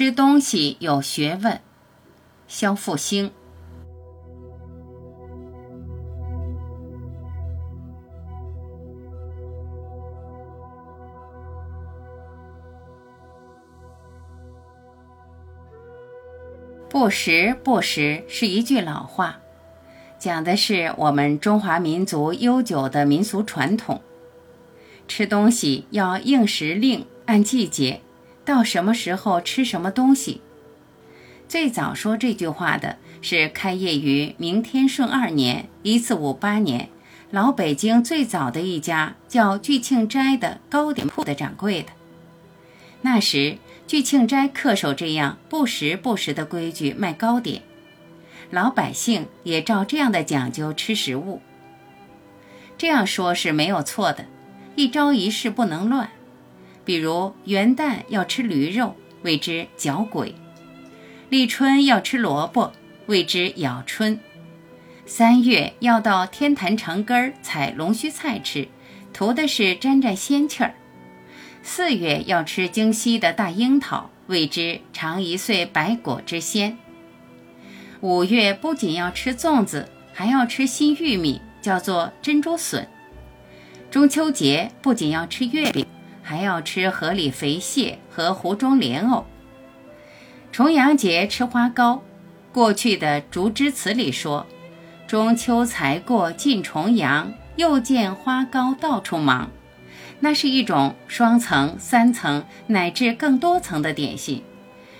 吃东西有学问，肖复兴。不食不食是一句老话，讲的是我们中华民族悠久的民俗传统。吃东西要应时令，按季节。到什么时候吃什么东西？最早说这句话的是开业于明天顺二年（一四五八年），老北京最早的一家叫聚庆斋的糕点铺的掌柜的。那时聚庆斋恪守这样不时不食的规矩卖糕点，老百姓也照这样的讲究吃食物。这样说是没有错的，一朝一式不能乱。比如元旦要吃驴肉，谓之嚼鬼；立春要吃萝卜，谓之咬春；三月要到天坛城根儿采龙须菜吃，图的是沾沾仙气儿；四月要吃京西的大樱桃，谓之尝一岁百果之鲜；五月不仅要吃粽子，还要吃新玉米，叫做珍珠笋；中秋节不仅要吃月饼。还要吃河里肥蟹和湖中莲藕。重阳节吃花糕，过去的竹枝词里说：“中秋才过尽重阳，又见花糕到处忙。”那是一种双层、三层乃至更多层的点心，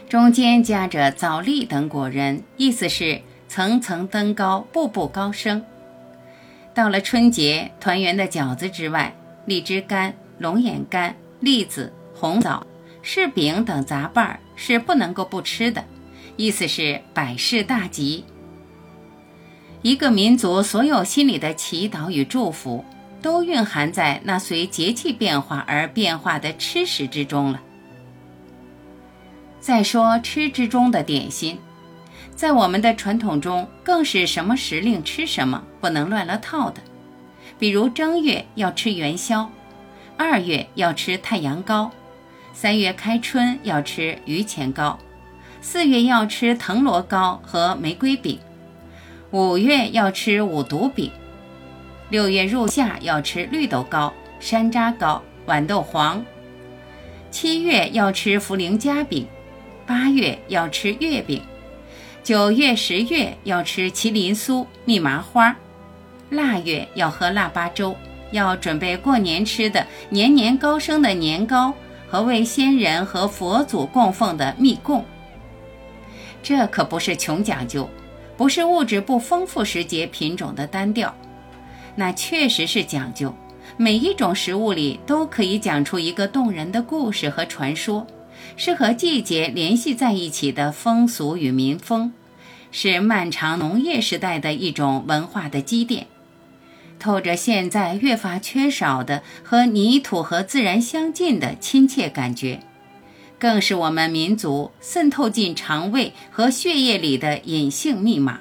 中间夹着枣粒等果仁，意思是层层登高，步步高升。到了春节，团圆的饺子之外，荔枝干。龙眼干、栗子、红枣、柿饼等杂拌是不能够不吃的，意思是百事大吉。一个民族所有心里的祈祷与祝福，都蕴含在那随节气变化而变化的吃食之中了。再说吃之中的点心，在我们的传统中，更是什么时令吃什么，不能乱了套的。比如正月要吃元宵。二月要吃太阳糕，三月开春要吃榆钱糕，四月要吃藤萝糕和玫瑰饼，五月要吃五毒饼，六月入夏要吃绿豆糕、山楂糕、豌豆黄，七月要吃茯苓夹饼，八月要吃月饼，九月、十月要吃麒麟酥、蜜麻花，腊月要喝腊八粥。要准备过年吃的年年高升的年糕和为先人和佛祖供奉的蜜供，这可不是穷讲究，不是物质不丰富时节品种的单调，那确实是讲究。每一种食物里都可以讲出一个动人的故事和传说，是和季节联系在一起的风俗与民风，是漫长农业时代的一种文化的积淀。透着现在越发缺少的和泥土和自然相近的亲切感觉，更是我们民族渗透进肠胃和血液里的隐性密码，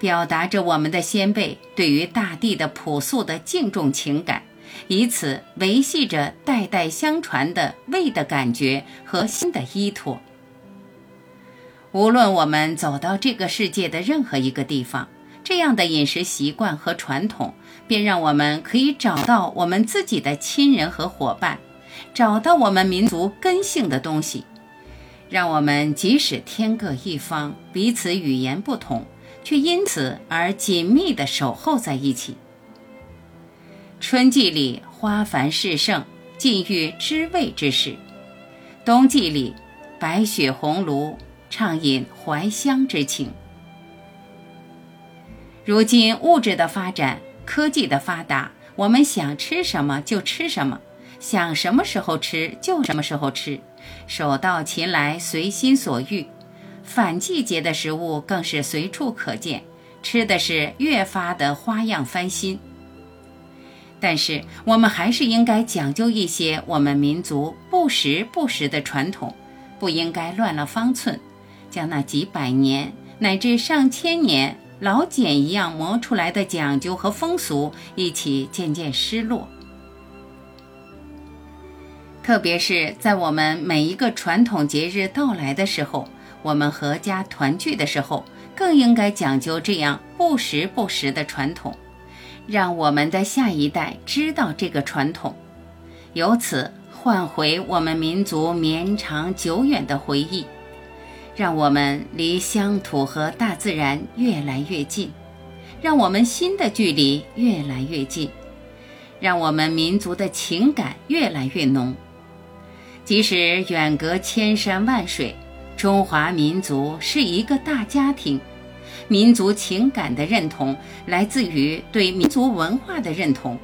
表达着我们的先辈对于大地的朴素的敬重情感，以此维系着代代相传的胃的感觉和心的依托。无论我们走到这个世界的任何一个地方。这样的饮食习惯和传统，便让我们可以找到我们自己的亲人和伙伴，找到我们民族根性的东西，让我们即使天各一方，彼此语言不同，却因此而紧密地守候在一起。春季里花繁事盛，尽欲知味之时；冬季里白雪红炉，畅饮怀乡之情。如今物质的发展，科技的发达，我们想吃什么就吃什么，想什么时候吃就什么时候吃，手到擒来，随心所欲。反季节的食物更是随处可见，吃的是越发的花样翻新。但是我们还是应该讲究一些我们民族不时不食的传统，不应该乱了方寸，将那几百年乃至上千年。老茧一样磨出来的讲究和风俗，一起渐渐失落。特别是在我们每一个传统节日到来的时候，我们阖家团聚的时候，更应该讲究这样不时不食的传统，让我们的下一代知道这个传统，由此换回我们民族绵长久远的回忆，让我们离乡土和大自然越来越近，让我们心的距离越来越近，让我们民族的情感越来越浓。即使远隔千山万水，中华民族是一个大家庭。民族情感的认同来自于对民族文化的认同。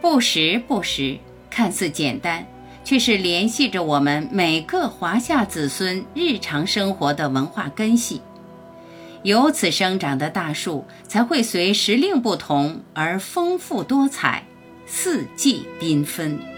不时不食，看似简单，却是联系着我们每个华夏子孙日常生活的文化根系。由此生长的大树，才会随时令不同而丰富多彩，四季缤纷。